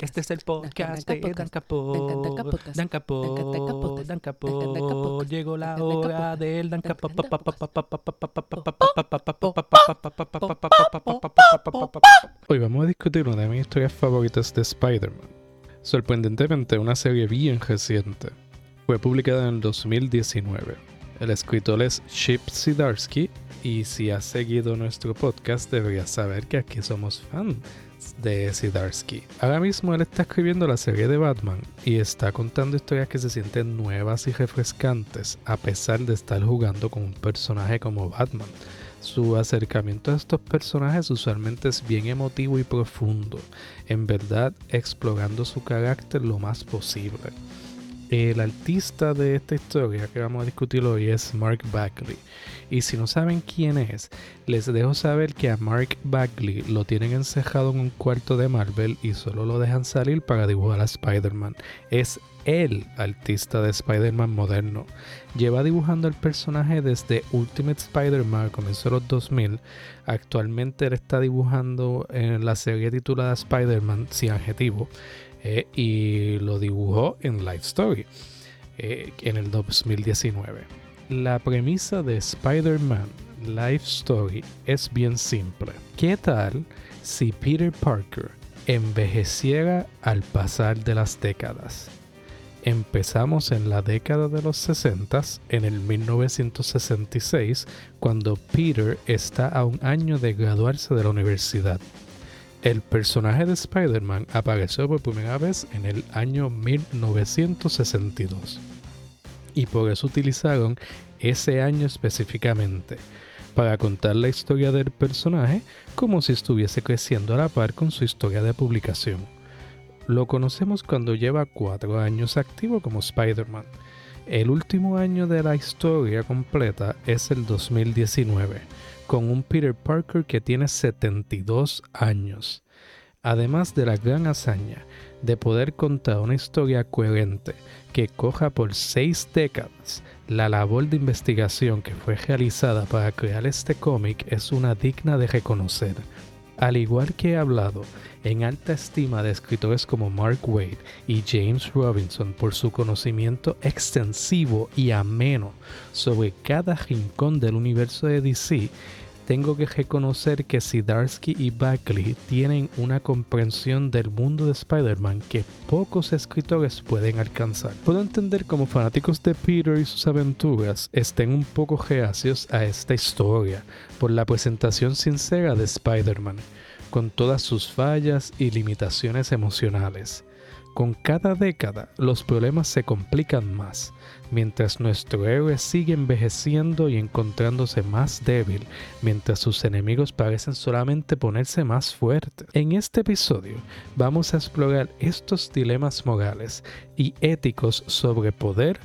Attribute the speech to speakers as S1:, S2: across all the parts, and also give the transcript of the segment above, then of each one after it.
S1: Este es el podcast de Dan Capot. Dan Capot. Dan Capot. Llegó la hora del Dan Capot. Hoy vamos a discutir una de mis historias favoritas de Spider-Man. Sorprendentemente, una serie bien reciente. Fue publicada en el 2019. El escritor es Chip Zdarsky y si has seguido nuestro podcast deberías saber que aquí somos fans de Zdarsky. Ahora mismo él está escribiendo la serie de Batman y está contando historias que se sienten nuevas y refrescantes a pesar de estar jugando con un personaje como Batman. Su acercamiento a estos personajes usualmente es bien emotivo y profundo, en verdad explorando su carácter lo más posible. El artista de esta historia que vamos a discutir hoy es Mark Bagley. Y si no saben quién es, les dejo saber que a Mark Bagley lo tienen encejado en un cuarto de Marvel y solo lo dejan salir para dibujar a Spider-Man. Es el artista de Spider-Man moderno. Lleva dibujando el personaje desde Ultimate Spider-Man, comenzó en los 2000. Actualmente él está dibujando en la serie titulada Spider-Man sin adjetivo eh, y lo dibujó en Life Story eh, en el 2019. La premisa de Spider-Man Life Story es bien simple. ¿Qué tal si Peter Parker envejeciera al pasar de las décadas? Empezamos en la década de los 60, en el 1966, cuando Peter está a un año de graduarse de la universidad. El personaje de Spider-Man apareció por primera vez en el año 1962 y por eso utilizaron ese año específicamente para contar la historia del personaje como si estuviese creciendo a la par con su historia de publicación. Lo conocemos cuando lleva cuatro años activo como Spider-Man. El último año de la historia completa es el 2019 con un Peter Parker que tiene 72 años, además de la gran hazaña de poder contar una historia coherente que coja por seis décadas. La labor de investigación que fue realizada para crear este cómic es una digna de reconocer. Al igual que he hablado en alta estima de escritores como Mark Wade y James Robinson por su conocimiento extensivo y ameno sobre cada rincón del universo de DC, tengo que reconocer que Sidarsky y Bagley tienen una comprensión del mundo de Spider-Man que pocos escritores pueden alcanzar. Puedo entender como fanáticos de Peter y sus aventuras estén un poco reacios a esta historia por la presentación sincera de Spider-Man, con todas sus fallas y limitaciones emocionales. Con cada década los problemas se complican más, mientras nuestro héroe sigue envejeciendo y encontrándose más débil, mientras sus enemigos parecen solamente ponerse más fuertes. En este episodio vamos a explorar estos dilemas morales y éticos sobre poder,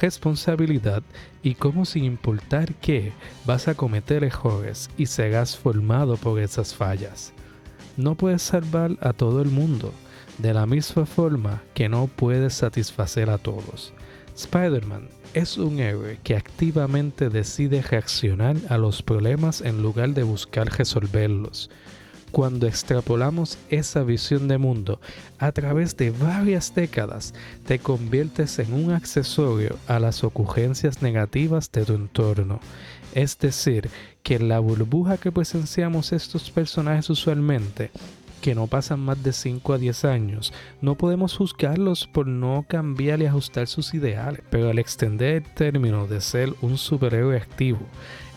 S1: responsabilidad y cómo sin importar qué vas a cometer errores y serás formado por esas fallas. No puedes salvar a todo el mundo, de la misma forma que no puedes satisfacer a todos. Spider-Man es un héroe que activamente decide reaccionar a los problemas en lugar de buscar resolverlos. Cuando extrapolamos esa visión de mundo a través de varias décadas, te conviertes en un accesorio a las ocurrencias negativas de tu entorno. Es decir, que la burbuja que presenciamos estos personajes usualmente que no pasan más de 5 a 10 años, no podemos juzgarlos por no cambiar y ajustar sus ideales, pero al extender el término de ser un superhéroe activo,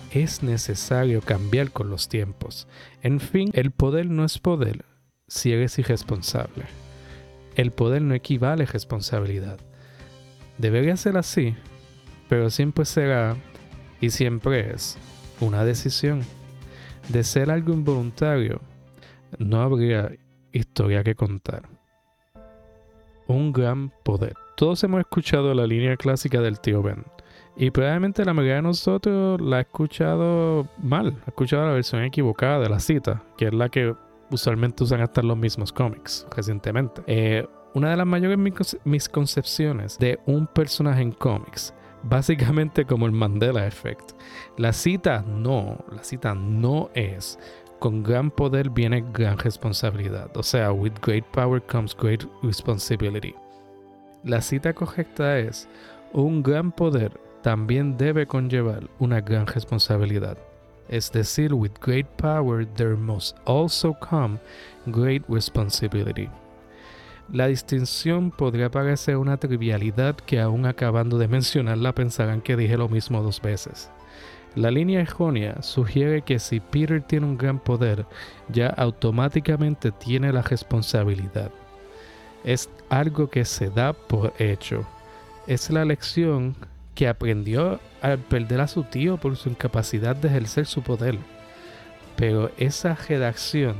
S1: es necesario cambiar con los tiempos. En fin, el poder no es poder si eres irresponsable. El poder no equivale a responsabilidad. Debería ser así, pero siempre será y siempre es una decisión. De ser algo involuntario, no habría historia que contar. Un gran poder. Todos hemos escuchado la línea clásica del tío Ben. Y probablemente la mayoría de nosotros la ha escuchado mal. Ha escuchado la versión equivocada de la cita, que es la que usualmente usan hasta los mismos cómics recientemente. Eh, una de las mayores misconcepciones de un personaje en cómics, básicamente como el Mandela Effect. La cita no, la cita no es con gran poder viene gran responsabilidad. O sea, with great power comes great responsibility. La cita correcta es, un gran poder también debe conllevar una gran responsabilidad. Es decir, with great power there must also come great responsibility. La distinción podría parecer una trivialidad que aún acabando de mencionarla pensarán que dije lo mismo dos veces. La línea errónea sugiere que si Peter tiene un gran poder, ya automáticamente tiene la responsabilidad. Es algo que se da por hecho. Es la lección que aprendió al perder a su tío por su incapacidad de ejercer su poder. Pero esa redacción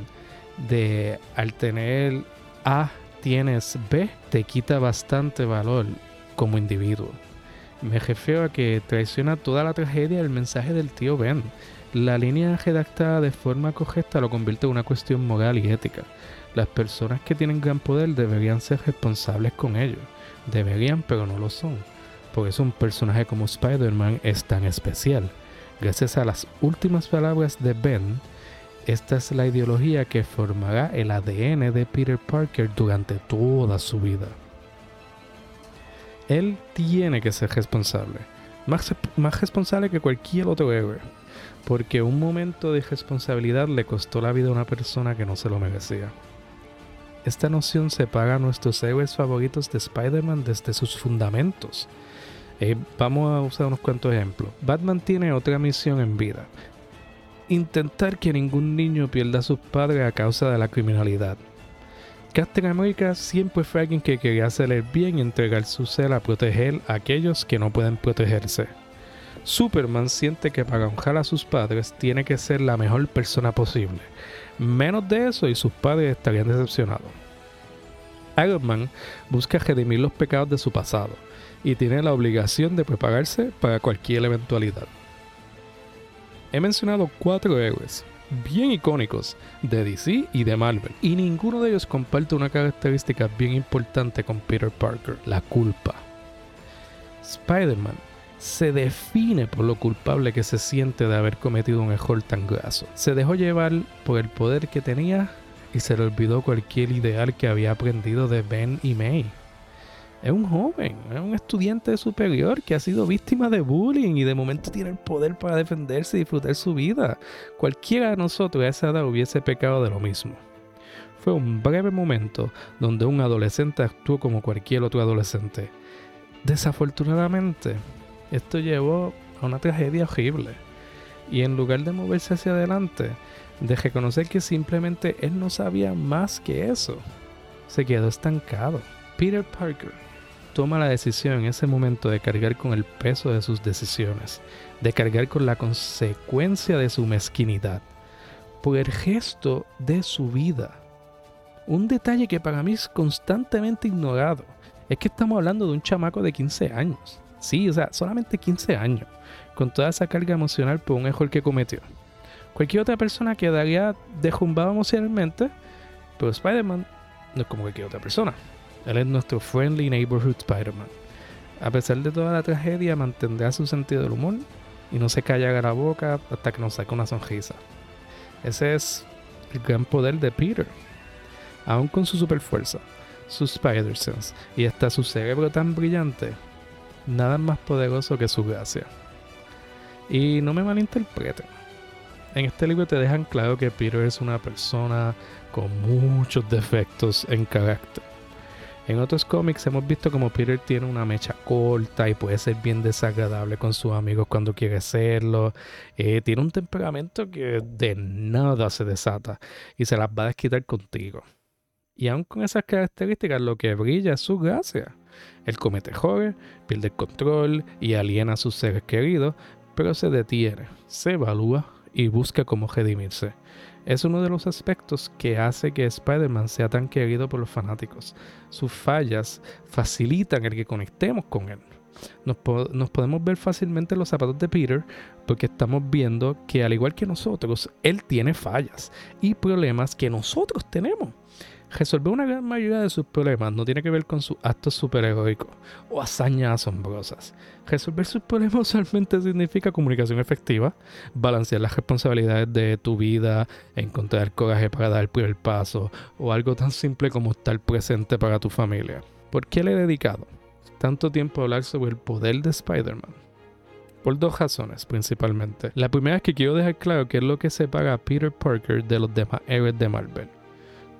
S1: de al tener A tienes B te quita bastante valor como individuo. Me refiero a que traiciona toda la tragedia del mensaje del tío Ben. La línea redactada de forma correcta lo convierte en una cuestión moral y ética. Las personas que tienen gran poder deberían ser responsables con ello. Deberían, pero no lo son. Por eso un personaje como Spider-Man es tan especial. Gracias a las últimas palabras de Ben, esta es la ideología que formará el ADN de Peter Parker durante toda su vida. Él tiene que ser responsable, más, más responsable que cualquier otro héroe, porque un momento de responsabilidad le costó la vida a una persona que no se lo merecía. Esta noción separa a nuestros héroes favoritos de Spider-Man desde sus fundamentos. Eh, vamos a usar unos cuantos ejemplos. Batman tiene otra misión en vida. Intentar que ningún niño pierda a sus padres a causa de la criminalidad. Captain America siempre fue alguien que quería hacer el bien y entregar su ser a proteger a aquellos que no pueden protegerse. Superman siente que para honrar a sus padres tiene que ser la mejor persona posible. Menos de eso y sus padres estarían decepcionados. Iron Man busca redimir los pecados de su pasado y tiene la obligación de prepararse para cualquier eventualidad. He mencionado cuatro héroes, bien icónicos de DC y de Marvel, y ninguno de ellos comparte una característica bien importante con Peter Parker, la culpa. Spider-Man se define por lo culpable que se siente de haber cometido un error tan graso. Se dejó llevar por el poder que tenía y se le olvidó cualquier ideal que había aprendido de Ben y May es un joven, es un estudiante superior que ha sido víctima de bullying y de momento tiene el poder para defenderse y disfrutar su vida. Cualquiera de nosotros a esa edad hubiese pecado de lo mismo. Fue un breve momento donde un adolescente actuó como cualquier otro adolescente. Desafortunadamente, esto llevó a una tragedia horrible. Y en lugar de moverse hacia adelante, de reconocer que simplemente él no sabía más que eso, se quedó estancado. Peter Parker toma la decisión en ese momento de cargar con el peso de sus decisiones, de cargar con la consecuencia de su mezquinidad, por el gesto de su vida. Un detalle que para mí es constantemente ignorado es que estamos hablando de un chamaco de 15 años. Sí, o sea, solamente 15 años, con toda esa carga emocional por un error que cometió. Cualquier otra persona quedaría derrumbada emocionalmente, pero Spider-Man no es como cualquier otra persona. Él es nuestro friendly neighborhood Spider-Man. A pesar de toda la tragedia, mantendrá su sentido del humor y no se callará la boca hasta que nos saque una sonrisa. Ese es el gran poder de Peter. Aún con su super fuerza, su Spider Sense y hasta su cerebro tan brillante, nada más poderoso que su gracia. Y no me malinterpreten. En este libro te dejan claro que Peter es una persona con muchos defectos en carácter en otros cómics hemos visto como Peter tiene una mecha corta y puede ser bien desagradable con sus amigos cuando quiere serlo. Eh, tiene un temperamento que de nada se desata y se las va a desquitar contigo. Y aun con esas características, lo que brilla es su gracia. Él comete errores, pierde el control y aliena a sus seres queridos, pero se detiene, se evalúa y busca cómo redimirse es uno de los aspectos que hace que Spider-Man sea tan querido por los fanáticos. Sus fallas facilitan el que conectemos con él. Nos, podemos ver fácilmente en los zapatos de Peter porque estamos viendo que al igual que nosotros, él tiene fallas y problemas que nosotros tenemos. Resolver una gran mayoría de sus problemas no tiene que ver con sus actos superheroicos o hazañas asombrosas. Resolver sus problemas usualmente significa comunicación efectiva, balancear las responsabilidades de tu vida, encontrar coraje para dar el primer paso o algo tan simple como estar presente para tu familia. ¿Por qué le he dedicado tanto tiempo a hablar sobre el poder de Spider-Man? Por dos razones principalmente. La primera es que quiero dejar claro qué es lo que separa a Peter Parker de los demás héroes de Marvel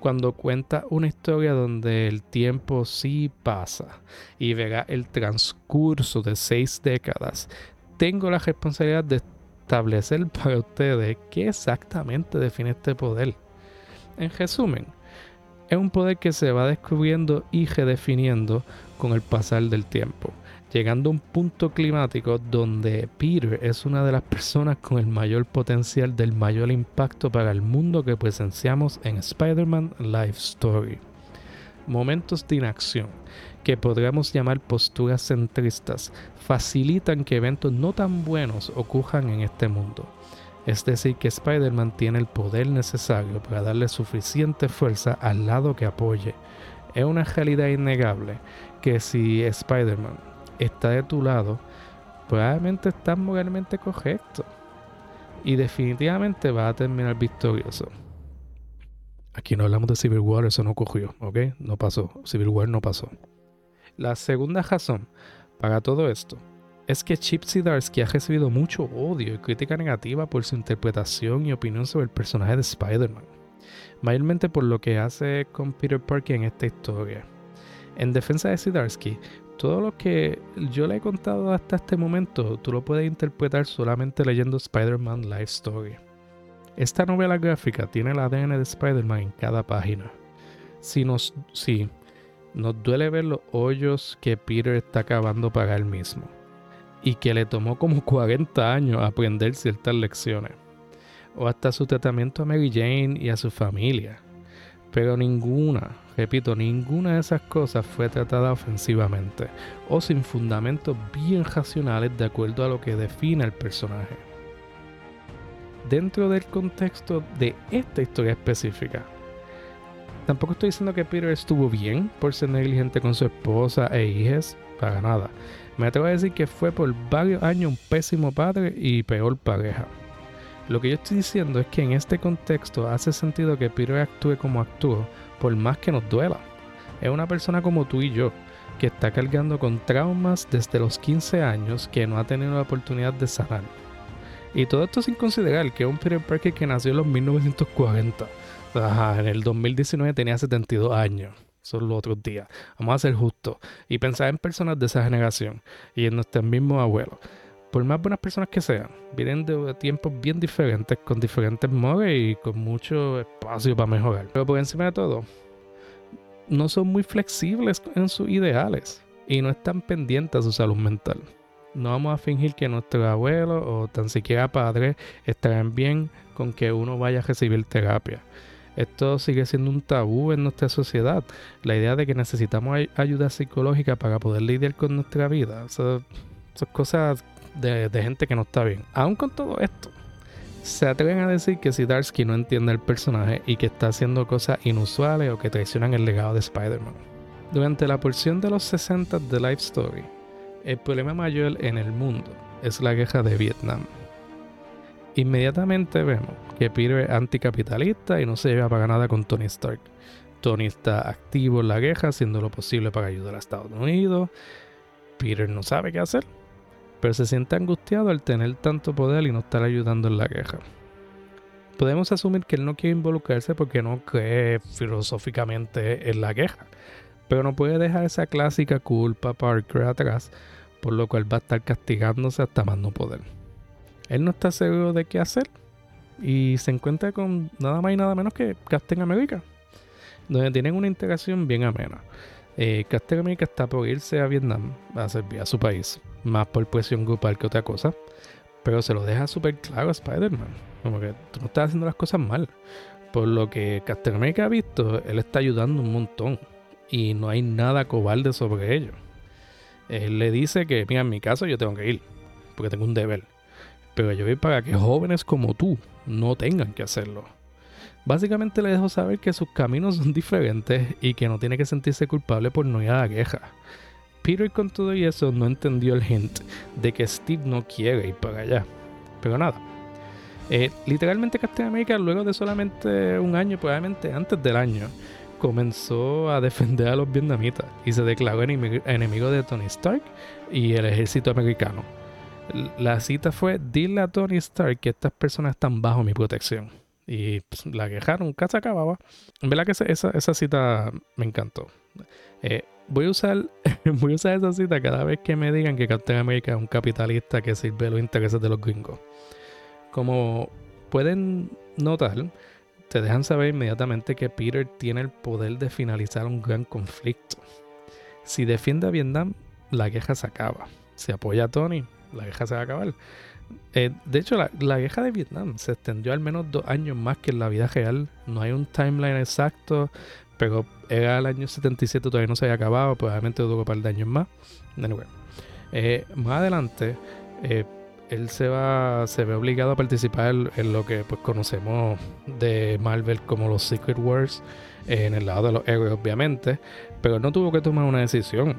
S1: cuando cuenta una historia donde el tiempo sí pasa y verá el transcurso de seis décadas, tengo la responsabilidad de establecer para ustedes qué exactamente define este poder. En resumen, es un poder que se va descubriendo y redefiniendo con el pasar del tiempo llegando a un punto climático donde Peter es una de las personas con el mayor potencial del mayor impacto para el mundo que presenciamos en Spider-Man Life Story. Momentos de inacción, que podríamos llamar posturas centristas, facilitan que eventos no tan buenos ocurran en este mundo. Es decir, que Spider-Man tiene el poder necesario para darle suficiente fuerza al lado que apoye. Es una realidad innegable que si Spider-Man está de tu lado, probablemente estás moralmente correcto. Y definitivamente va a terminar victorioso. Aquí no hablamos de Civil War, eso no ocurrió, ¿ok? No pasó. Civil War no pasó. La segunda razón para todo esto es que Chip Zdarsky ha recibido mucho odio y crítica negativa por su interpretación y opinión sobre el personaje de Spider-Man. Mayormente por lo que hace con Peter Parker en esta historia. En defensa de Zdarsky, todo lo que yo le he contado hasta este momento, tú lo puedes interpretar solamente leyendo Spider-Man Life Story. Esta novela gráfica tiene el ADN de Spider-Man en cada página. Si nos, si nos duele ver los hoyos que Peter está acabando para él mismo. Y que le tomó como 40 años aprender ciertas lecciones. O hasta su tratamiento a Mary Jane y a su familia. Pero ninguna, repito, ninguna de esas cosas fue tratada ofensivamente o sin fundamentos bien racionales de acuerdo a lo que define el personaje. Dentro del contexto de esta historia específica, tampoco estoy diciendo que Peter estuvo bien por ser negligente con su esposa e hijas, para nada. Me atrevo a decir que fue por varios años un pésimo padre y peor pareja. Lo que yo estoy diciendo es que en este contexto hace sentido que Peter actúe como actuó, por más que nos duela. Es una persona como tú y yo, que está cargando con traumas desde los 15 años que no ha tenido la oportunidad de sanar. Y todo esto sin considerar que es un Peter Parker que nació en los 1940. Ajá, en el 2019 tenía 72 años. Son los otros días. Vamos a ser justos. Y pensar en personas de esa generación y en nuestros mismos abuelos por más buenas personas que sean, vienen de tiempos bien diferentes, con diferentes modos y con mucho espacio para mejorar. Pero por encima de todo, no son muy flexibles en sus ideales y no están pendientes a su salud mental. No vamos a fingir que nuestros abuelos o tan siquiera padres estarán bien con que uno vaya a recibir terapia. Esto sigue siendo un tabú en nuestra sociedad. La idea de que necesitamos ayuda psicológica para poder lidiar con nuestra vida. Eso, son cosas de, gente que no está bien. Aún con todo esto, se atreven a decir que Darsky no entiende el personaje y que está haciendo cosas inusuales o que traicionan el legado de Spider-Man. Durante la porción de los 60 de Life Story, el problema mayor en el mundo es la guerra de Vietnam. Inmediatamente vemos que Peter es anticapitalista y no se lleva para nada con Tony Stark. Tony está activo en la guerra haciendo lo posible para ayudar a Estados Unidos. Peter no sabe qué hacer pero se siente angustiado al tener tanto poder y no estar ayudando en la guerra. Podemos asumir que él no quiere involucrarse porque no cree filosóficamente en la guerra, pero no puede dejar esa clásica culpa Parker atrás, por lo cual va a estar castigándose hasta más no poder. Él no está seguro de qué hacer y se encuentra con nada más y nada menos que Captain America, donde tienen una integración bien amena. Eh, Captain America está por irse a Vietnam a servir a su país más por presión grupal que otra cosa. Pero se lo deja súper claro a Spider-Man. Como que tú no estás haciendo las cosas mal. Por lo que Captain America ha visto, él está ayudando un montón. Y no hay nada cobarde sobre ello. Él le dice que, mira, en mi caso yo tengo que ir. Porque tengo un deber. Pero yo voy para que jóvenes como tú no tengan que hacerlo. Básicamente le dejó saber que sus caminos son diferentes y que no tiene que sentirse culpable por no ir a la. Peter con todo y eso no entendió el hint de que Steve no quiere ir para allá. Pero nada. Eh, literalmente Captain America luego de solamente un año, probablemente antes del año, comenzó a defender a los vietnamitas y se declaró enemigo de Tony Stark y el ejército americano. La cita fue, dile a Tony Stark que estas personas están bajo mi protección. Y pues, la quejaron, se acababa. En verdad que esa, esa cita me encantó. Eh, voy, a usar, voy a usar esa cita cada vez que me digan que Captain America es un capitalista que sirve los intereses de los gringos. Como pueden notar, te dejan saber inmediatamente que Peter tiene el poder de finalizar un gran conflicto. Si defiende a Vietnam, la queja se acaba. Si apoya a Tony, la guerra se va a acabar. Eh, de hecho, la, la, guerra de Vietnam se extendió al menos dos años más que en la vida real. No hay un timeline exacto, pero era el año 77, todavía no se había acabado, probablemente duró un par de años más. Anyway, eh, más adelante, eh, él se va se ve obligado a participar en lo que pues conocemos de Marvel como los Secret Wars, en el lado de los héroes, obviamente, pero no tuvo que tomar una decisión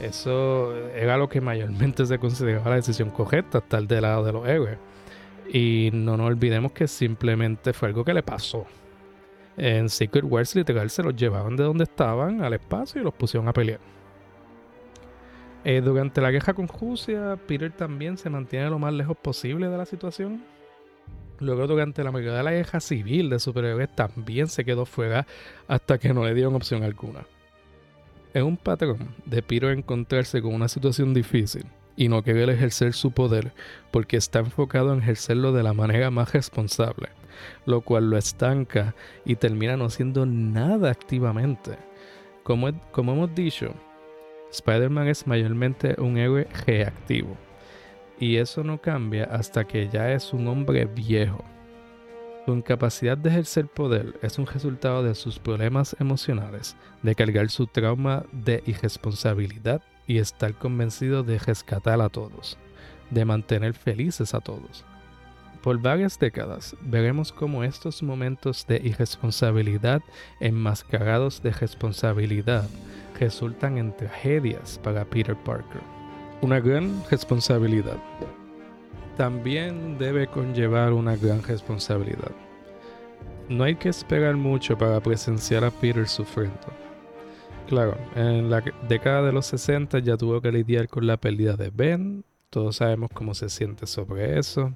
S1: eso era lo que mayormente se consideraba la decisión correcta, estar del lado de los héroes. Y no nos olvidemos que simplemente fue algo que le pasó. En Secret Wars literal se los llevaban de donde estaban al espacio y los pusieron a pelear. Eh, durante la guerra con Rusia, Peter también se mantiene lo más lejos posible de la situación. Luego, durante la mayoría de la guerra civil de superhéroes, también se quedó fuera hasta que no le dieron opción alguna. Es un patrón de Piro encontrarse con una situación difícil y no querer ejercer su poder porque está enfocado en ejercerlo de la manera más responsable, lo cual lo estanca y termina no haciendo nada activamente. Como, como hemos dicho, Spider-Man es mayormente un héroe reactivo y eso no cambia hasta que ya es un hombre viejo su incapacidad de ejercer poder es un resultado de sus problemas emocionales, de cargar su trauma de irresponsabilidad y estar convencido de rescatar a todos, de mantener felices a todos. Por varias décadas veremos cómo estos momentos de irresponsabilidad enmascarados de responsabilidad resultan en tragedias para Peter Parker. Una gran responsabilidad también debe conllevar una gran responsabilidad. No hay que esperar mucho para presenciar a Peter sufriendo. Claro, en la década de los 60 ya tuvo que lidiar con la pérdida de Ben, todos sabemos cómo se siente sobre eso.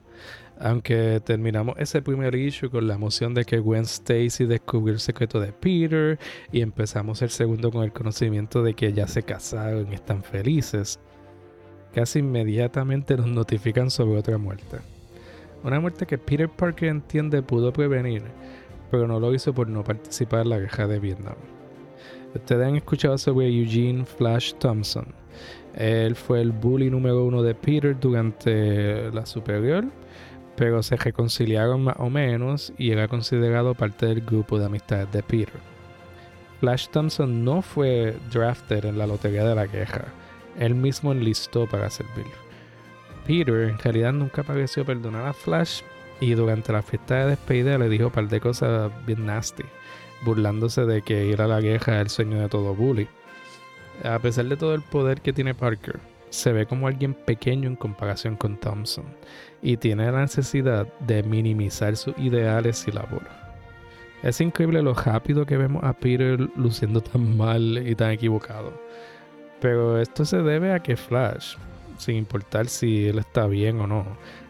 S1: Aunque terminamos ese primer issue con la emoción de que Gwen Stacy descubrió el secreto de Peter y empezamos el segundo con el conocimiento de que ya se casaron y están felices casi inmediatamente nos notifican sobre otra muerte. Una muerte que Peter Parker entiende pudo prevenir, pero no lo hizo por no participar en la guerra de Vietnam. Ustedes han escuchado sobre Eugene Flash Thompson. Él fue el bully número uno de Peter durante la superior, pero se reconciliaron más o menos y era considerado parte del grupo de amistades de Peter. Flash Thompson no fue drafted en la lotería de la guerra él mismo enlistó para servir. Peter en realidad nunca pareció perdonar a Flash y durante la fiesta de despedida le dijo un par de cosas bien nasty, burlándose de que ir a la guerra es el sueño de todo bully. A pesar de todo el poder que tiene Parker, se ve como alguien pequeño en comparación con Thompson y tiene la necesidad de minimizar sus ideales y labor. Es increíble lo rápido que vemos a Peter luciendo tan mal y tan equivocado. Pero esto se debe a que Flash, sin importar si él está bien o no,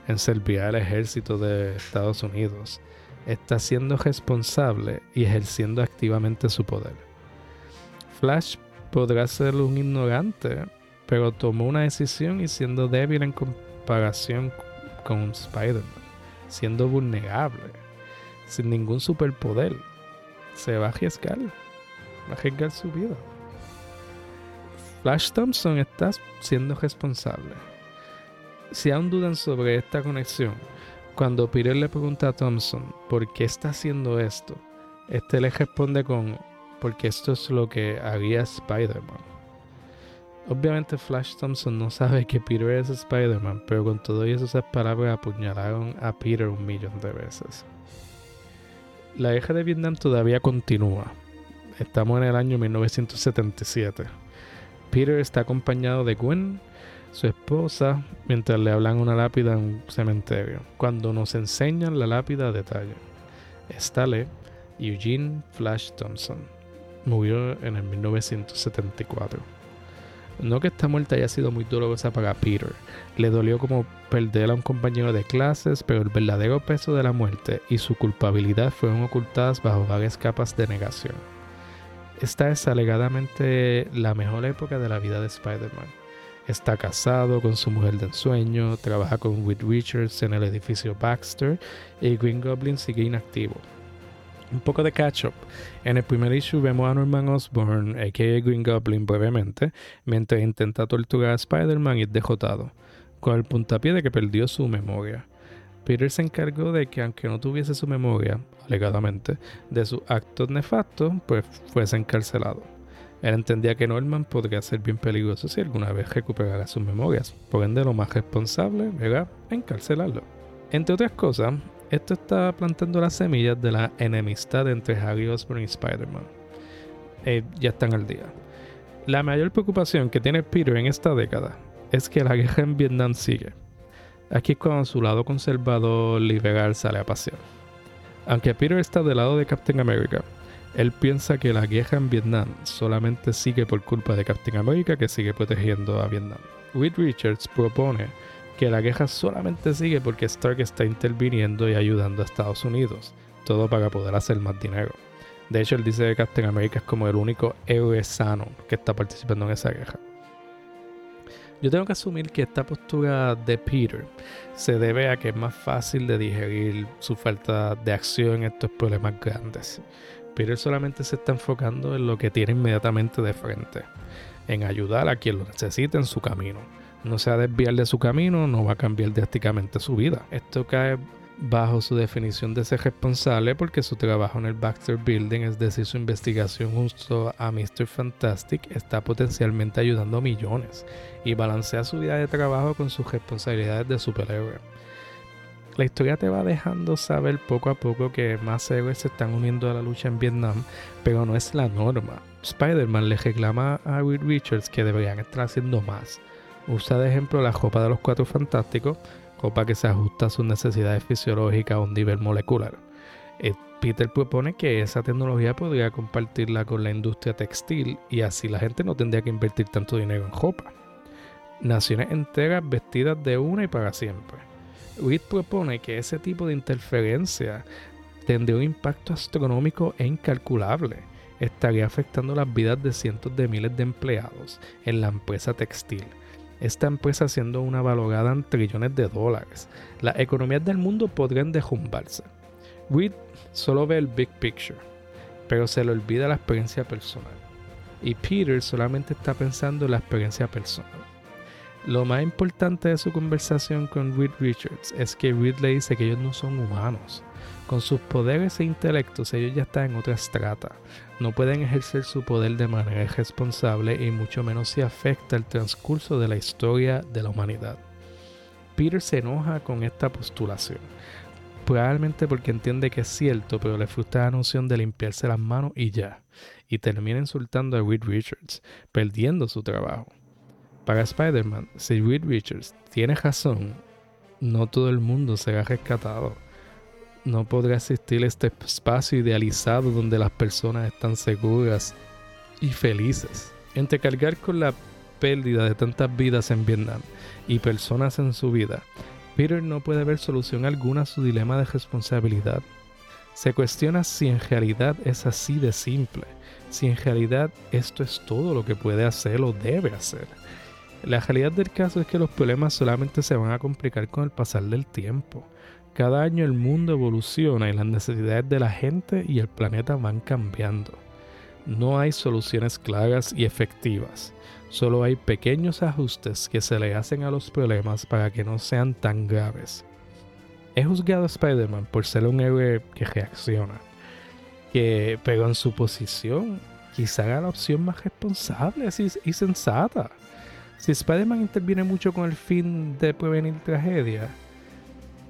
S1: en servir al ejército de Estados Unidos, está siendo responsable y ejerciendo activamente su poder. Flash podrá ser un ignorante, pero tomó una decisión y siendo débil en comparación con Spider-Man, siendo vulnerable, sin ningún superpoder, se va a arriesgar, va a arriesgar su vida. Flash Thompson está siendo responsable. Si aún dudan sobre esta conexión, cuando Peter le pregunta a Thompson por qué está haciendo esto, este le responde con porque esto es lo que haría Spider-Man. Obviamente Flash Thompson no sabe que Peter es Spider-Man, pero con todo eso esas palabras apuñalaron a Peter un millón de veces. La guerra de Vietnam todavía continúa. Estamos en el año 1977. Peter está acompañado de Gwen, su esposa, mientras le hablan una lápida en un cementerio. Cuando nos enseñan la lápida a detalle. Stale Eugene Flash Thompson. Murió en el 1974. No que esta muerte haya sido muy dolorosa para Peter. Le dolió como perder a un compañero de clases, pero el verdadero peso de la muerte y su culpabilidad fueron ocultadas bajo varias capas de negación. Esta es alegadamente la mejor época de la vida de Spider-Man. Está casado con su mujer de ensueño, trabaja con Reed Richards en el edificio Baxter y Green Goblin sigue inactivo un poco de catch-up. En el primer issue vemos a Norman Osborn, a.k.a. Green Goblin, brevemente, mientras intenta torturar a Spider-Man y es dejotado, con el puntapié de que perdió su memoria. Peter se encargó de que, aunque no tuviese su memoria, alegadamente, de sus actos nefastos, pues fuese encarcelado. Él entendía que Norman podría ser bien peligroso si alguna vez recuperara sus memorias, por ende lo más responsable era encarcelarlo. Entre otras cosas, esto está plantando las semillas de la enemistad entre Harry Osborn y Spider-Man. Eh, ya están al día. La mayor preocupación que tiene Peter en esta década es que la guerra en Vietnam sigue. Aquí es cuando su lado conservador liberal sale a pasear. Aunque Peter está del lado de Captain America, él piensa que la guerra en Vietnam solamente sigue por culpa de Captain America que sigue protegiendo a Vietnam. Reed Richards propone que la queja solamente sigue porque Stark está interviniendo y ayudando a Estados Unidos, todo para poder hacer más dinero. De hecho, él dice que Captain America es como el único héroe sano que está participando en esa guerra. Yo tengo que asumir que esta postura de Peter se debe a que es más fácil de digerir su falta de acción en estos problemas grandes. Peter solamente se está enfocando en lo que tiene inmediatamente de frente, en ayudar a quien lo necesite en su camino no se va a desviar de su camino, no va a cambiar drásticamente su vida. Esto cae bajo su definición de ser responsable porque su trabajo en el Baxter Building, es decir, su investigación justo a Mr. Fantastic, está potencialmente ayudando a millones y balancea su vida de trabajo con sus responsabilidades de superhéroe. La historia te va dejando saber poco a poco que más héroes se están uniendo a la lucha en Vietnam, pero no es la norma. Spider-Man le reclama a Reed Richards que deberían estar haciendo más Usa de ejemplo la ropa de los cuatro fantásticos, ropa que se ajusta a sus necesidades fisiológicas a un nivel molecular. Eh, Peter propone que esa tecnología podría compartirla con la industria textil y así la gente no tendría que invertir tanto dinero en ropa. Naciones enteras vestidas de una y para siempre. Reed propone que ese tipo de interferencia tendría un impacto astronómico e incalculable. Estaría afectando las vidas de cientos de miles de empleados en la empresa textil esta empresa siendo una valorada en trillones de dólares. Las economías del mundo podrían derrumbarse. Reed solo ve el big picture, pero se le olvida la experiencia personal. Y Peter solamente está pensando en la experiencia personal. Lo más importante de su conversación con Reed Richards es que Reed le dice que ellos no son humanos, con sus poderes e intelectos ellos ya están en otra estrata. No pueden ejercer su poder de manera irresponsable y mucho menos si afecta el transcurso de la historia de la humanidad. Peter se enoja con esta postulación, probablemente porque entiende que es cierto, pero le frustra la noción de limpiarse las manos y ya, y termina insultando a Reed Richards, perdiendo su trabajo. Para Spider-Man, si Reed Richards tiene razón, no todo el mundo será rescatado no podrá existir este espacio idealizado donde las personas están seguras y felices. Entre cargar con la pérdida de tantas vidas en Vietnam y personas en su vida, Peter no puede ver solución alguna a su dilema de responsabilidad. Se cuestiona si en realidad es así de simple, si en realidad esto es todo lo que puede hacer o debe hacer. La realidad del caso es que los problemas solamente se van a complicar con el pasar del tiempo. Cada año el mundo evoluciona y las necesidades de la gente y el planeta van cambiando. No hay soluciones claras y efectivas, solo hay pequeños ajustes que se le hacen a los problemas para que no sean tan graves. He juzgado a Spider-Man por ser un héroe que reacciona, que, pero en su posición quizá haga la opción más responsable y sensata. Si Spider-Man interviene mucho con el fin de prevenir tragedia,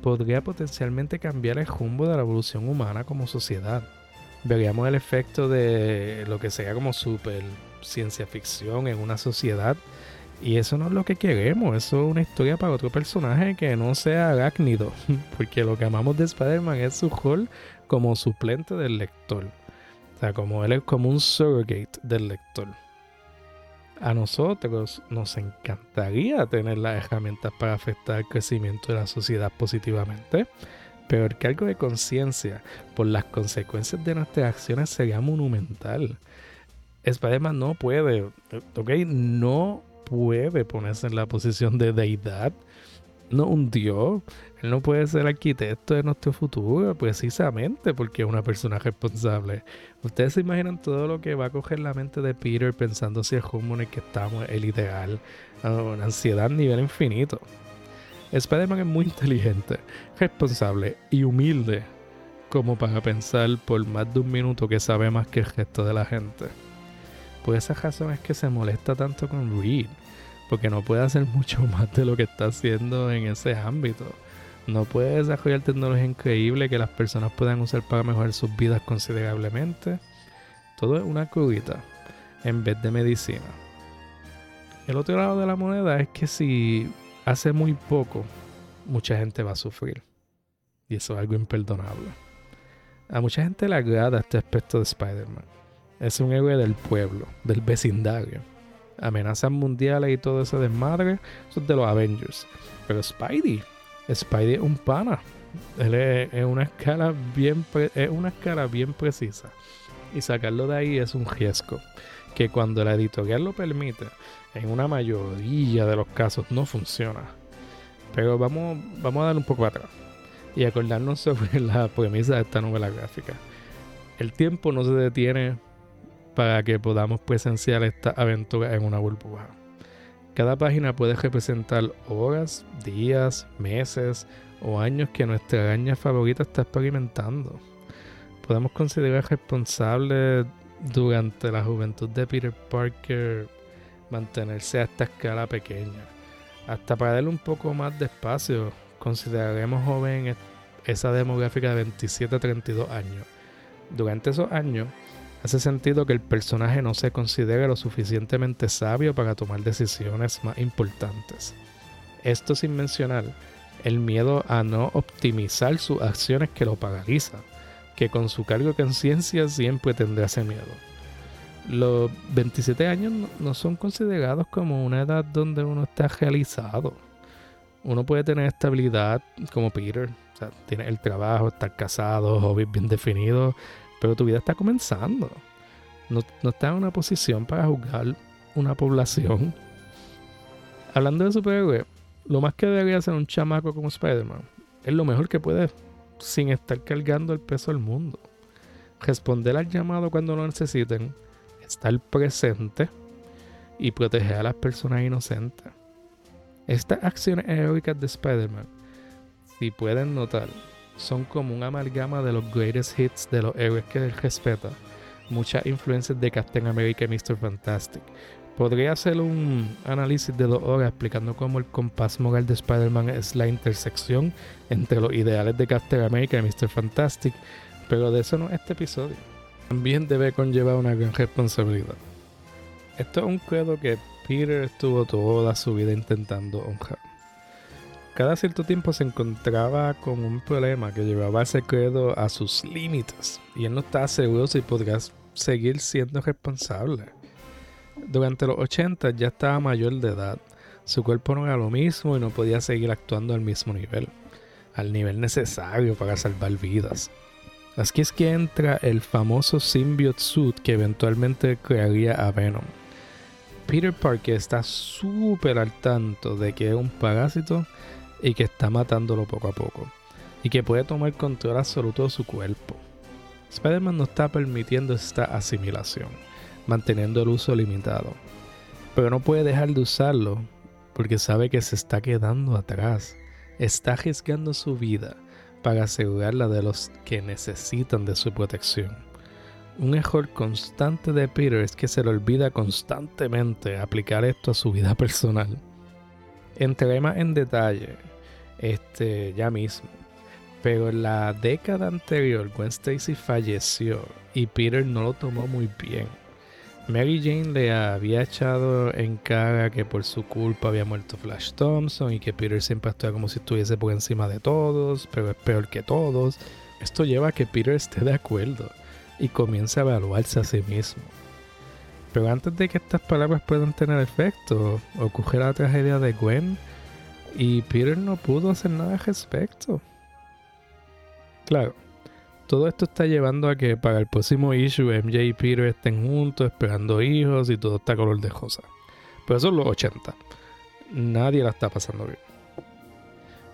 S1: podría potencialmente cambiar el rumbo de la evolución humana como sociedad. Veríamos el efecto de lo que sería como super ciencia ficción en una sociedad y eso no es lo que queremos, eso es una historia para otro personaje que no sea arácnido, porque lo que amamos de Spider-Man es su rol como suplente del lector. O sea, como él es como un surrogate del lector. A nosotros nos encantaría tener las herramientas para afectar el crecimiento de la sociedad positivamente, pero el cargo de conciencia por las consecuencias de nuestras acciones sería monumental. Spider-Man no puede, ¿ok? No puede ponerse en la posición de deidad, no un dios. Él no puede ser arquitecto de nuestro futuro, precisamente porque es una persona responsable. Ustedes se imaginan todo lo que va a coger la mente de Peter pensando si el rumbo en el que estamos es el ideal. Ansiedad a nivel infinito. Spider-Man es muy inteligente, responsable y humilde como para pensar por más de un minuto que sabe más que el resto de la gente. Por esa razón es que se molesta tanto con Reed, porque no puede hacer mucho más de lo que está haciendo en ese ámbito. No puede desarrollar tecnología increíble que las personas puedan usar para mejorar sus vidas considerablemente. Todo es una curita en vez de medicina. El otro lado de la moneda es que si hace muy poco, mucha gente va a sufrir. Y eso es algo imperdonable. A mucha gente le agrada este aspecto de Spider-Man es un héroe del pueblo, del vecindario. Amenazas mundiales y todo ese desmadre, eso es de los Avengers. Pero Spidey, Spidey es un pana. Él es, una escala bien es una escala bien precisa. Y sacarlo de ahí es un riesgo. Que cuando la editorial lo permite, en una mayoría de los casos no funciona. Pero vamos, vamos a dar un poco atrás y acordarnos sobre la premisa de esta novela gráfica. El tiempo no se detiene para que podamos presenciar esta aventura en una burbuja. Cada página puede representar horas, días, meses o años que nuestra araña favorita está experimentando. Podemos considerar responsable durante la juventud de Peter Parker mantenerse a esta escala pequeña. Hasta para darle un poco más de espacio, consideraremos joven esa demográfica de 27 a 32 años. Durante esos años, Hace sentido que el personaje no se considere lo suficientemente sabio para tomar decisiones más importantes. Esto sin mencionar el miedo a no optimizar sus acciones que lo paraliza, que con su cargo de conciencia siempre tendrá ese miedo. Los 27 años no son considerados como una edad donde uno está realizado. Uno puede tener estabilidad como Peter, o sea, tiene el trabajo, estar casado, hobbies bien definidos, pero tu vida está comenzando. No, no estás en una posición para juzgar una población. Hablando de superhéroes, lo más que debería hacer un chamaco como Spider-Man es lo mejor que puede sin estar cargando el peso del mundo. Responder al llamado cuando lo necesiten, estar presente y proteger a las personas inocentes. Estas acciones heroicas de Spider-Man, si pueden notar, son como un amalgama de los greatest hits de los héroes que él respeta. Muchas influencias de Captain America y Mr. Fantastic. Podría hacer un análisis de dos horas explicando cómo el compás moral de Spider-Man es la intersección entre los ideales de Captain America y Mr. Fantastic, pero de eso no es este episodio. También debe conllevar una gran responsabilidad. Esto es un credo que Peter estuvo toda su vida intentando honrar cada cierto tiempo se encontraba con un problema que llevaba ese credo a sus límites y él no estaba seguro si podría seguir siendo responsable. Durante los 80 ya estaba mayor de edad, su cuerpo no era lo mismo y no podía seguir actuando al mismo nivel, al nivel necesario para salvar vidas. Así es que entra el famoso symbiote suit que eventualmente crearía a Venom. Peter Parker está súper al tanto de que es un parásito y que está matándolo poco a poco y que puede tomar control absoluto de su cuerpo. Spider-Man no está permitiendo esta asimilación, manteniendo el uso limitado, pero no puede dejar de usarlo porque sabe que se está quedando atrás, está arriesgando su vida para asegurarla de los que necesitan de su protección. Un error constante de Peter es que se le olvida constantemente aplicar esto a su vida personal. Entraré más en detalle este, ya mismo. Pero en la década anterior, Gwen Stacy falleció y Peter no lo tomó muy bien. Mary Jane le había echado en cara que por su culpa había muerto Flash Thompson y que Peter siempre actúa como si estuviese por encima de todos, pero es peor que todos. Esto lleva a que Peter esté de acuerdo y comience a evaluarse a sí mismo. Pero antes de que estas palabras puedan tener efecto, ocurre la tragedia de Gwen y Peter no pudo hacer nada al respecto. Claro, todo esto está llevando a que para el próximo issue MJ y Peter estén juntos esperando hijos y todo está color de rosa. Pero eso es los 80. Nadie la está pasando bien.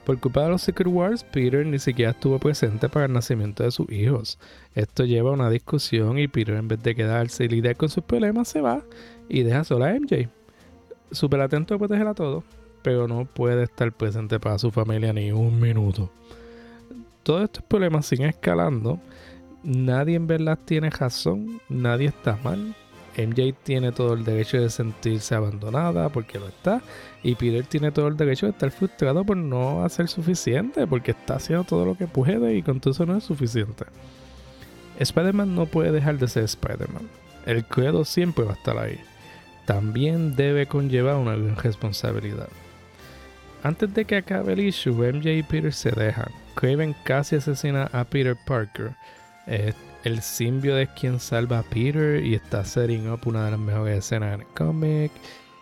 S1: Por culpa de los Secret Wars, Peter ni siquiera estuvo presente para el nacimiento de sus hijos. Esto lleva a una discusión y Peter en vez de quedarse y lidiar con sus problemas se va y deja sola a MJ. Súper atento a proteger a todos, pero no puede estar presente para su familia ni un minuto todos estos problemas siguen escalando. Nadie en verdad tiene razón, nadie está mal. MJ tiene todo el derecho de sentirse abandonada porque lo está. Y Peter tiene todo el derecho de estar frustrado por no hacer suficiente porque está haciendo todo lo que puede y con todo eso no es suficiente. Spider-Man no puede dejar de ser Spider-Man. El credo siempre va a estar ahí. También debe conllevar una gran responsabilidad. Antes de que acabe el issue, MJ y Peter se dejan. Craven casi asesina a Peter Parker. el simbio es quien salva a Peter y está setting up una de las mejores escenas en el cómic.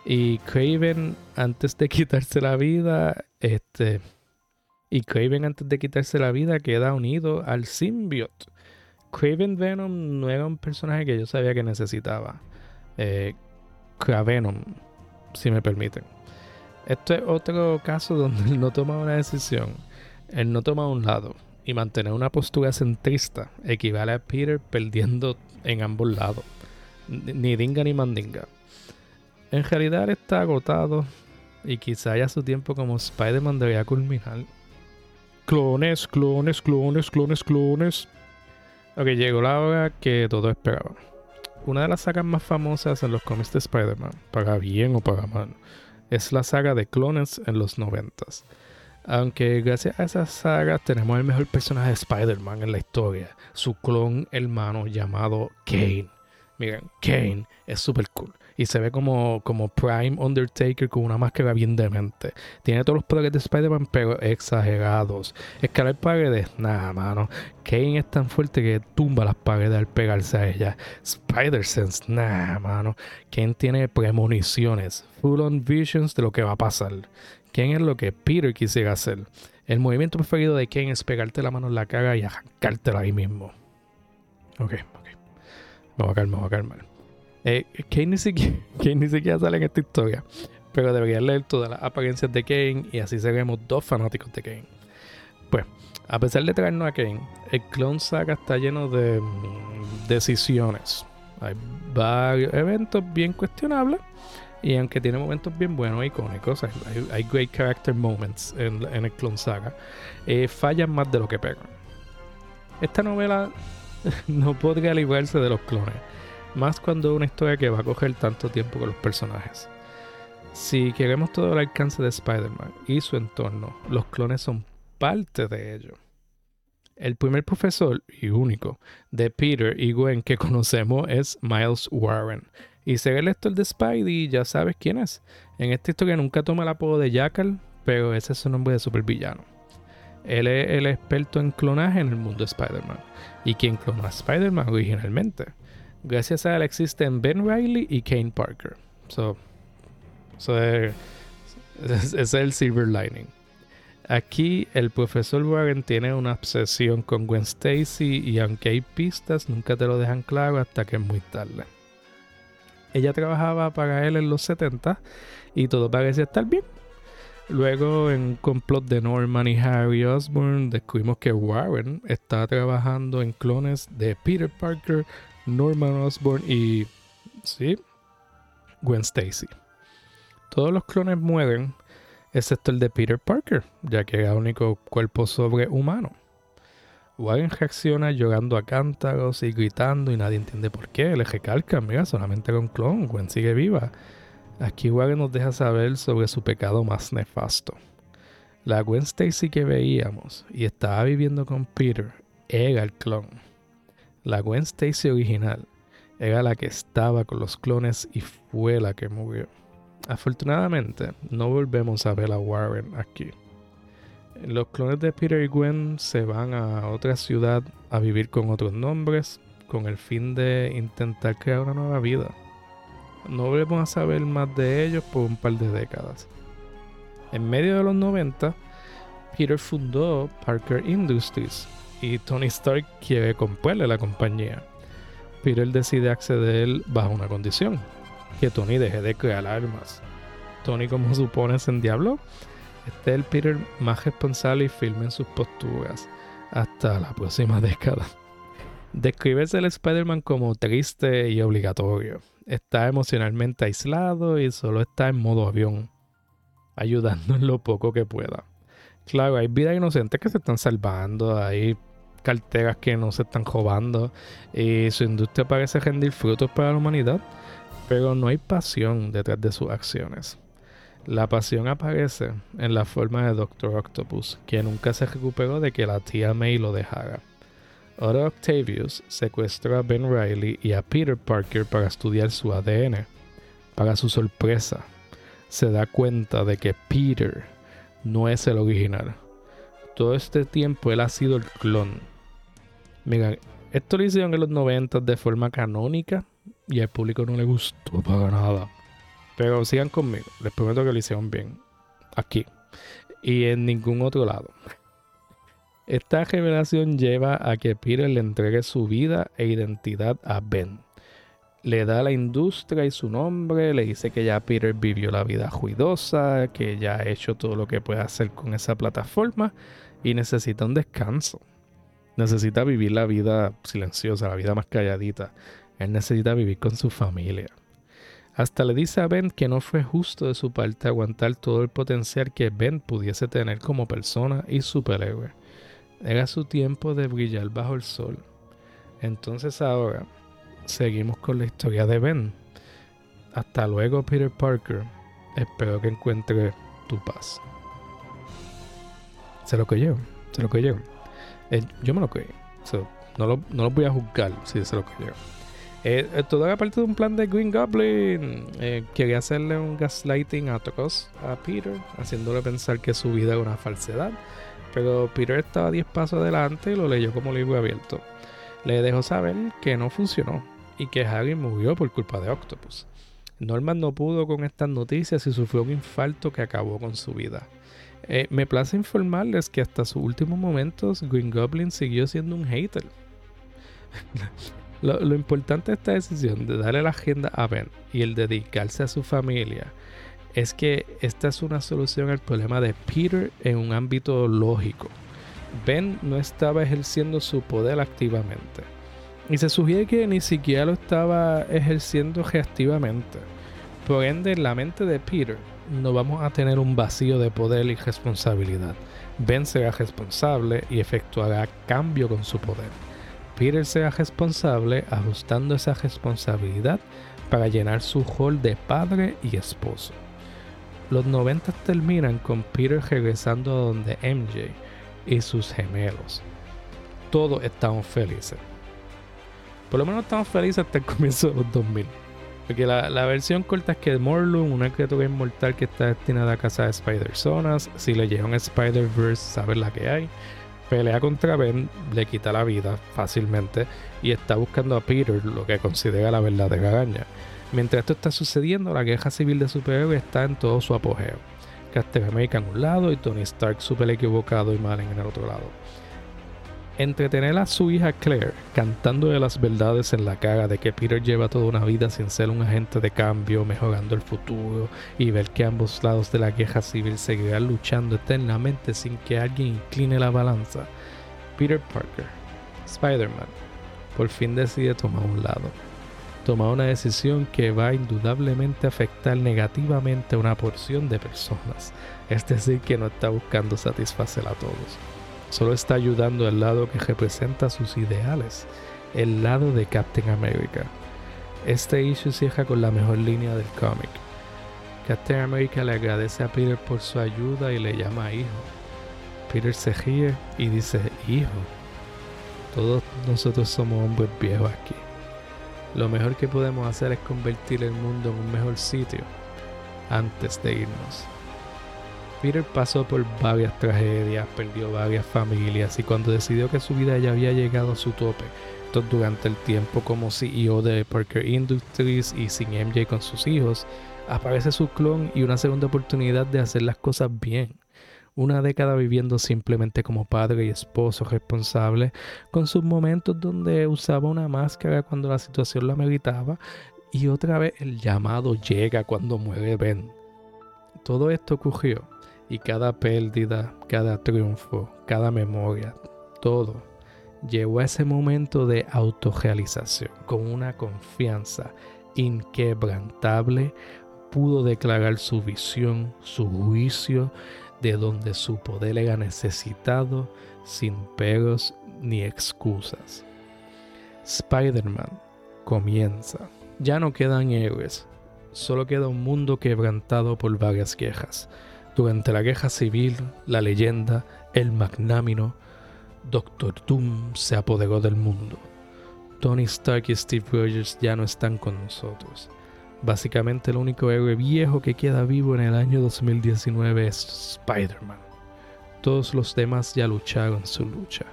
S1: Y Craven, antes de quitarse la vida, este. Y Craven, antes de quitarse la vida, queda unido al symbiote. Craven Venom no era un personaje que yo sabía que necesitaba. Eh, Cravenom, si me permiten. Esto es otro caso donde él no toma una decisión. Él no toma un lado. Y mantener una postura centrista equivale a Peter perdiendo en ambos lados. Ni dinga ni mandinga. En realidad él está agotado y quizá ya su tiempo como Spider-Man debería culminar. Clones, clones, clones, clones, clones. Ok, llegó la hora que todo esperaba. Una de las sagas más famosas en los cómics de Spider-Man, para bien o para mal, es la saga de clones en los noventas. Aunque gracias a esa saga tenemos el mejor personaje de Spider-Man en la historia, su clon hermano llamado Kane. Miren, Kane es súper cool. Y se ve como, como Prime Undertaker con una máscara bien demente. Tiene todos los poderes de Spider-Man, pero exagerados. Escalar paredes, nada, mano. Kane es tan fuerte que tumba las paredes al pegarse a ella. Spider-Sense, nada, mano. Kane tiene premoniciones, full on visions de lo que va a pasar. Kane es lo que Peter quisiera hacer. El movimiento preferido de Kane es pegarte la mano en la cara y arrancártela ahí mismo. Ok, ok. Me voy a calmar, me voy a calmar. Eh, Kane, ni siquiera, sale en esta historia. Pero debería leer todas las apariencias de Kane y así seremos dos fanáticos de Kane. Pues, a pesar de traernos a Kane, el Clone Saga está lleno de mm, decisiones. Hay varios eventos bien cuestionables. Y aunque tiene momentos bien buenos, icónicos, hay, hay great character moments en, el Clone Saga, eh, fallan más de lo que pegan. Esta novela no podría librarse de los clones más cuando una historia que va a coger tanto tiempo con los personajes. Si queremos todo el alcance de Spider-Man y su entorno, los clones son parte de ello. El primer profesor y único de Peter y Gwen que conocemos es Miles Warren. Y ser el lector de Spidey ya sabes quién es. En esta historia nunca toma el apodo de Jackal, pero ese es su nombre de supervillano. Él es el experto en clonaje en el mundo de Spider-Man. Y quien clonó a Spider-Man originalmente. Gracias a él existen Ben Riley y Kane Parker. So, ese es el silver lining. Aquí el profesor Warren tiene una obsesión con Gwen Stacy y aunque hay pistas, nunca te lo dejan claro hasta que es muy tarde. Ella trabajaba para él en los 70 y todo parecía estar bien. Luego, en un complot de Norman y Harry Osborn, descubrimos que Warren estaba trabajando en clones de Peter Parker, Norman Osborn y. Sí. Gwen Stacy. Todos los clones mueren, excepto el de Peter Parker, ya que era el único cuerpo sobrehumano. Warren reacciona llorando a cántaros y gritando y nadie entiende por qué. Le recalca, mira, solamente con clon, Gwen sigue viva. Aquí Warren nos deja saber sobre su pecado más nefasto. La Gwen Stacy que veíamos y estaba viviendo con Peter era el clon. La Gwen Stacy original era la que estaba con los clones y fue la que murió. Afortunadamente, no volvemos a ver a Warren aquí. Los clones de Peter y Gwen se van a otra ciudad a vivir con otros nombres con el fin de intentar crear una nueva vida. No volvemos a saber más de ellos por un par de décadas. En medio de los 90, Peter fundó Parker Industries y Tony Stark quiere comprarle la compañía. Peter decide acceder bajo una condición, que Tony deje de crear armas. Tony, como supone, se endiabló. Este es el Peter más responsable y firme en sus posturas hasta la próxima década. Describes el Spider-Man como triste y obligatorio. Está emocionalmente aislado y solo está en modo avión, ayudando en lo poco que pueda. Claro, hay vidas inocentes que se están salvando, hay carteras que no se están robando y su industria parece rendir frutos para la humanidad, pero no hay pasión detrás de sus acciones. La pasión aparece en la forma de Doctor Octopus, que nunca se recuperó de que la tía May lo dejara. Ahora Octavius secuestra a Ben Riley y a Peter Parker para estudiar su ADN. Para su sorpresa, se da cuenta de que Peter no es el original. Todo este tiempo él ha sido el clon. Mira, esto lo hicieron en los 90 de forma canónica y al público no le gustó para nada. Pero sigan conmigo, les prometo que lo hicieron bien. Aquí. Y en ningún otro lado. Esta revelación lleva a que Peter le entregue su vida e identidad a Ben. Le da la industria y su nombre, le dice que ya Peter vivió la vida juidosa, que ya ha hecho todo lo que puede hacer con esa plataforma y necesita un descanso. Necesita vivir la vida silenciosa, la vida más calladita. Él necesita vivir con su familia. Hasta le dice a Ben que no fue justo de su parte aguantar todo el potencial que Ben pudiese tener como persona y superhéroe. Era su tiempo de brillar bajo el sol. Entonces ahora seguimos con la historia de Ben. Hasta luego, Peter Parker. Espero que encuentre tu paz. Se lo que yo, se lo que yo. Eh, yo me lo creí. no, lo, no, voy a juzgar si se lo que yo. Eh, todo era parte de un plan de Green Goblin. Eh, quería hacerle un gaslighting a a Peter, haciéndole pensar que su vida era una falsedad pero Peter estaba 10 pasos adelante y lo leyó como libro abierto. Le dejó saber que no funcionó y que Harry murió por culpa de Octopus. Norman no pudo con estas noticias y sufrió un infarto que acabó con su vida. Eh, me place informarles que hasta sus últimos momentos Green Goblin siguió siendo un hater. lo, importante de esta decisión de darle la agenda a Ben y el dedicarse a su familia es que esta es una solución al problema de Peter en un ámbito lógico. Ben no estaba ejerciendo su poder activamente. Y se sugiere que ni siquiera lo estaba ejerciendo reactivamente. Por ende, en la mente de Peter no vamos a tener un vacío de poder y responsabilidad. Ben será responsable y efectuará cambio con su poder. Peter será responsable ajustando esa responsabilidad para llenar su rol de padre y esposo. Los 90 terminan con Peter regresando a donde MJ y sus gemelos. Todos estamos felices. Por lo menos estamos felices hasta el comienzo de los 2000. Porque la, versión corta es que Morlun, una criatura inmortal que está destinada a cazar Spider-Zonas, si le llega un Spider-Verse, sabe la que hay. Pelea contra Ben, le quita la vida fácilmente y está buscando a Peter, lo que considera la verdadera araña. Mientras esto está sucediendo, la guerra civil de superhéroes está en todo su apogeo. Captain America en un lado y Tony Stark super equivocado y mal en el otro lado. Entretener a su hija Claire cantando de las verdades en la cara de que Peter lleva toda una vida sin ser un agente de cambio, mejorando el futuro y ver que ambos lados de la guerra civil seguirán luchando eternamente sin que alguien incline la balanza. Peter Parker, Spider-Man, por fin decide tomar un lado toma una decisión que va indudablemente a afectar negativamente a una porción de personas. Es decir, que no está buscando satisfacer a todos. Solo está ayudando al lado que representa sus ideales, el lado de Captain America. Este issue cierra con la mejor línea del cómic. Captain America le agradece a Peter por su ayuda y le llama hijo. Peter se ríe y dice, hijo, todos nosotros somos hombres viejos aquí. Lo mejor que podemos hacer es convertir el mundo en un mejor sitio antes de irnos. Peter pasó por varias tragedias, perdió varias familias y cuando decidió que su vida ya había llegado a su tope, durante el tiempo como CEO de Parker Industries y sin MJ con sus hijos, aparece su clon y una segunda oportunidad de hacer las cosas bien. Una década viviendo simplemente como padre y esposo responsable, con sus momentos donde usaba una máscara cuando la situación la meritaba y otra vez el llamado llega cuando muere Ben. Todo esto ocurrió y cada pérdida, cada triunfo, cada memoria, todo llegó a ese momento de autorrealización con una confianza inquebrantable, pudo declarar su visión, su juicio, de donde su poder era necesitado, sin peros ni excusas. Spider-Man comienza. Ya no quedan héroes, solo queda un mundo quebrantado por varias quejas. Durante la guerra civil, la leyenda, el magnámino, Doctor Doom se apoderó del mundo. Tony Stark y Steve Rogers ya no están con nosotros. Básicamente el único héroe viejo que queda vivo en el año 2019 es Spider-Man. Todos los demás ya lucharon su lucha.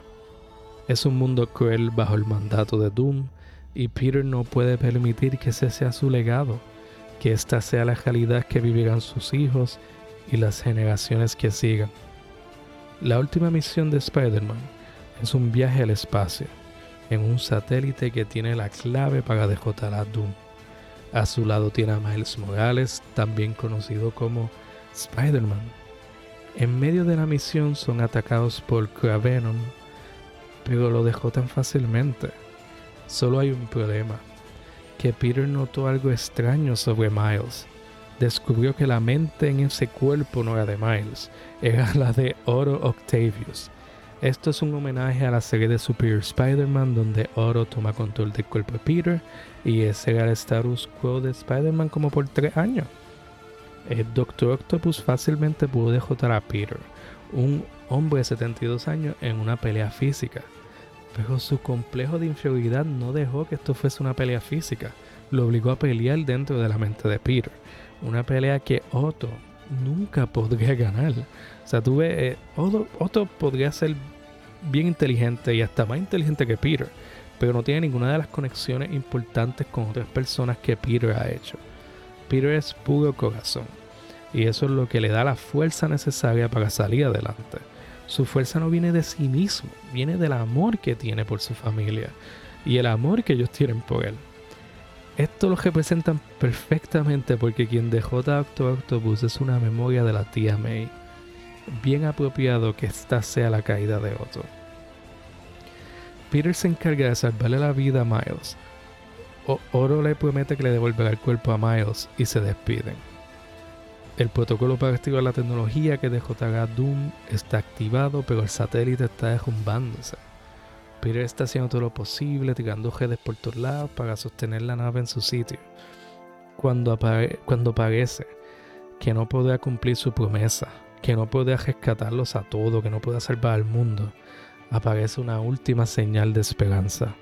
S1: Es un mundo cruel bajo el mandato de Doom y Peter no puede permitir que ese sea su legado, que esta sea la realidad que vivirán sus hijos y las generaciones que sigan. La última misión de Spider-Man es un viaje al espacio en un satélite que tiene la clave para derrotar a Doom. A su lado tiene a Miles Morales, también conocido como Spider-Man. En medio de la misión son atacados por Kravenon, pero lo dejó tan fácilmente. Solo hay un problema, que Peter notó algo extraño sobre Miles. Descubrió que la mente en ese cuerpo no era de Miles, era la de Oro Octavius, esto es un homenaje a la serie de Superior Spider-Man donde Oro toma control del cuerpo de Peter y ese era el status quo de Spider-Man como por tres años. El Doctor Octopus fácilmente pudo derrotar a Peter, un hombre de 72 años, en una pelea física. Pero su complejo de inferioridad no dejó que esto fuese una pelea física, lo obligó a pelear dentro de la mente de Peter. Una pelea que Otto nunca podría ganar. O sea. Eh, Otto, Otto podría ser bien inteligente y hasta más inteligente que Peter, pero no tiene ninguna de las conexiones importantes con otras personas que Peter ha hecho. Peter es puro corazón y eso es lo que le da la fuerza necesaria para salir adelante. Su fuerza no viene de sí mismo, viene del amor que tiene por su familia y el amor que ellos tienen por él. Esto lo representan perfectamente porque quien dejó a Doctor Octopus es una memoria de la tía May bien apropiado que esta sea la caída de Otto. Peter se encarga de salvarle la vida a Miles. Oro le promete que le devolverá el cuerpo a Miles y se despiden. El protocolo para activar la tecnología que derrotará Doom está activado, pero el satélite está derrumbándose. Peter está haciendo todo lo posible, tirando redes por todos lados para sostener la nave en su sitio. Cuando, cuando parece que no podrá cumplir su promesa, que no puede rescatarlos a todos, que no puede salvar al mundo, aparece una última señal de esperanza.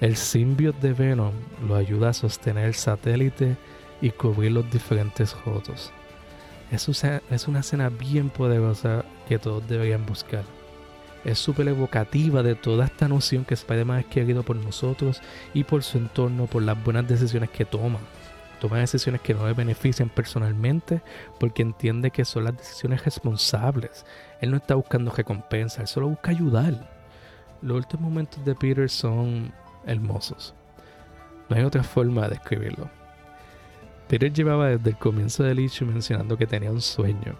S1: El simbionte de Venom lo ayuda a sostener el satélite y cubrir los diferentes rotos. Es una escena bien poderosa que todos deberían buscar. Es súper evocativa de toda esta noción que Spider-Man es querido por nosotros y por su entorno, por las buenas decisiones que toma toma decisiones que no le benefician personalmente porque entiende que son las decisiones responsables. Él no está buscando recompensa, él solo busca ayudar. Los últimos momentos de Peter son hermosos. No hay otra forma de describirlo. Peter llevaba desde el comienzo del issue mencionando que tenía un sueño.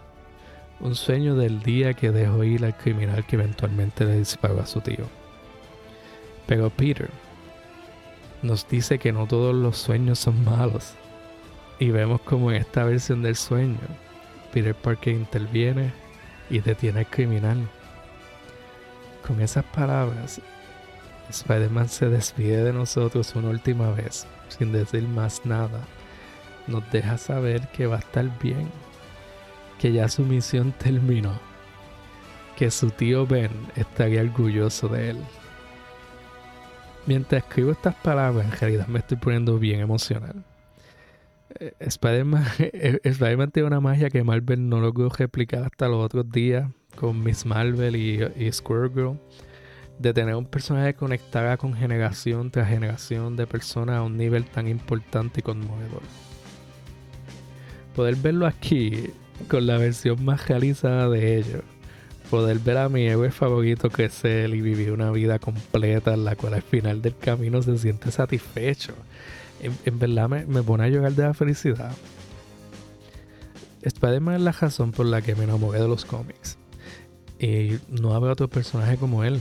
S1: Un sueño del día que dejó ir al criminal que eventualmente le disparó a su tío. Pero Peter nos dice que no todos los sueños son malos. Y vemos como en esta versión del sueño, Peter Parker interviene y detiene al criminal. Con esas palabras, Spider-Man se despide de nosotros una última vez, sin decir más nada. Nos deja saber que va a estar bien, que ya su misión terminó. que su tío Ben estaría orgulloso de él. Mientras escribo estas palabras, en realidad me estoy poniendo bien emocional. Eh, Spider-Man, Spider tiene una magia que Marvel no logró replicar hasta los otros días con Miss Marvel y, y Squirrel de tener un personaje que conectara con generación tras generación de personas a un nivel tan importante y conmovedor. Poder verlo aquí con la versión más realizada de ellos. Poder ver a mi héroe favorito crecer y vivir una vida completa en la cual al final del camino se siente satisfecho. En, verdad me, me, pone a llorar de la felicidad. Spider-Man es la razón por la que me enamoré de los cómics. Y no habrá otro personaje como él.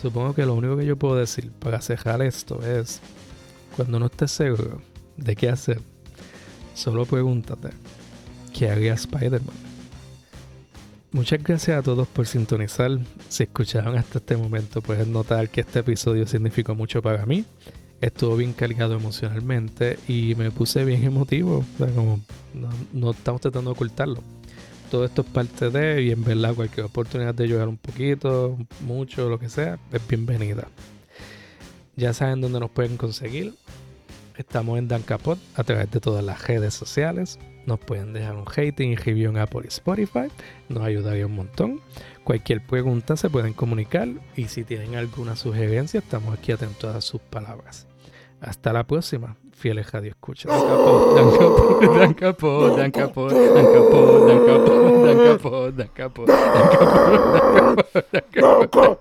S1: Supongo que lo único que yo puedo decir para cerrar esto es, cuando no estés seguro de qué hacer, solo pregúntate, ¿qué haría Spider-Man? Muchas gracias a todos por sintonizar. Si escucharon hasta este momento, pueden notar que este episodio significó mucho para mí. Estuvo bien cargado emocionalmente y me puse bien emotivo. no, estamos tratando de ocultarlo todo esto es parte de, y en verdad cualquier oportunidad de llorar un poquito, mucho, lo que sea, es bienvenida. Ya saben dónde nos pueden conseguir. Estamos en Dan Capot a través de todas las redes sociales. Nos pueden dejar un rating y review en Apple y Spotify. Nos ayudaría un montón. Cualquier pregunta se pueden comunicar y si tienen alguna sugerencia estamos aquí atentos a sus palabras. Hasta la próxima fieles radio escucha. Dan dan dan dan dan dan dan dan dan dan.